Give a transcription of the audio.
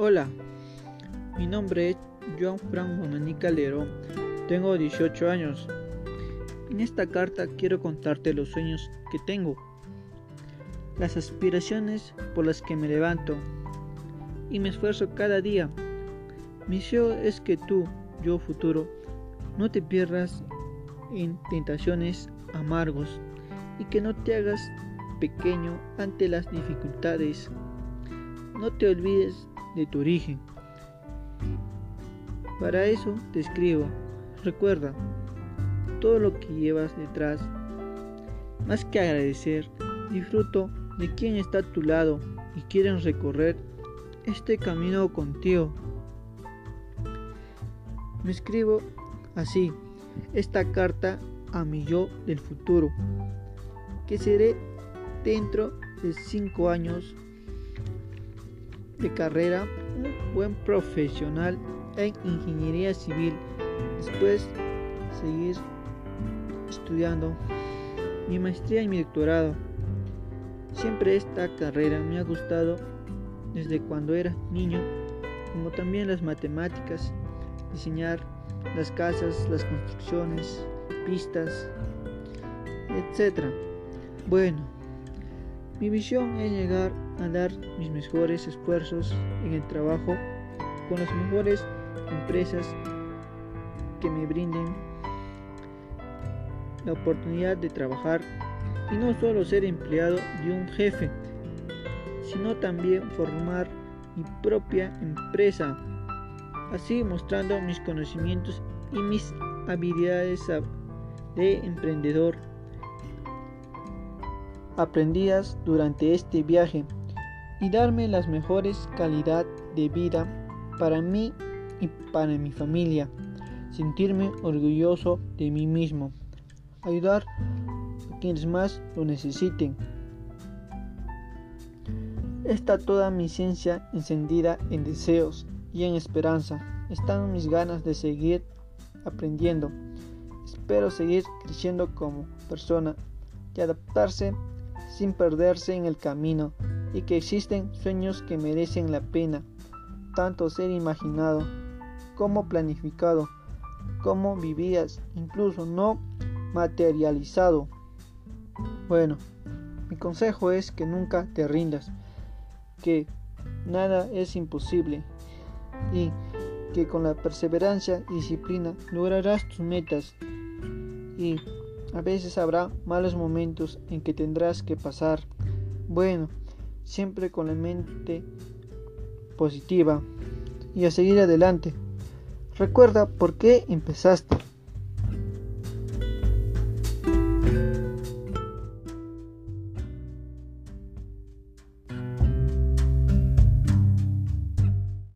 Hola, mi nombre es Joan Fran Mamani Calderón, tengo 18 años. En esta carta quiero contarte los sueños que tengo, las aspiraciones por las que me levanto y me esfuerzo cada día. Mi deseo es que tú, yo futuro, no te pierdas en tentaciones amargos y que no te hagas pequeño ante las dificultades. No te olvides de tu origen. Para eso te escribo. Recuerda todo lo que llevas detrás. Más que agradecer, disfruto de quien está a tu lado y quieren recorrer este camino contigo. Me escribo así esta carta a mi yo del futuro, que seré dentro de cinco años de carrera un buen profesional en ingeniería civil. Después seguir estudiando mi maestría y mi doctorado. Siempre esta carrera me ha gustado desde cuando era niño, como también las matemáticas, diseñar las casas, las construcciones, pistas, etc. Bueno, mi visión es llegar a dar mis mejores esfuerzos en el trabajo con las mejores empresas que me brinden la oportunidad de trabajar y no solo ser empleado de un jefe, sino también formar mi propia empresa, así mostrando mis conocimientos y mis habilidades de emprendedor aprendidas durante este viaje y darme las mejores calidad de vida para mí y para mi familia. Sentirme orgulloso de mí mismo. Ayudar a quienes más lo necesiten. Está toda mi ciencia encendida en deseos y en esperanza. Están mis ganas de seguir aprendiendo. Espero seguir creciendo como persona y adaptarse sin perderse en el camino y que existen sueños que merecen la pena, tanto ser imaginado como planificado, como vivías, incluso no materializado. Bueno, mi consejo es que nunca te rindas, que nada es imposible y que con la perseverancia y disciplina lograrás tus metas y a veces habrá malos momentos en que tendrás que pasar. Bueno, siempre con la mente positiva y a seguir adelante. Recuerda por qué empezaste.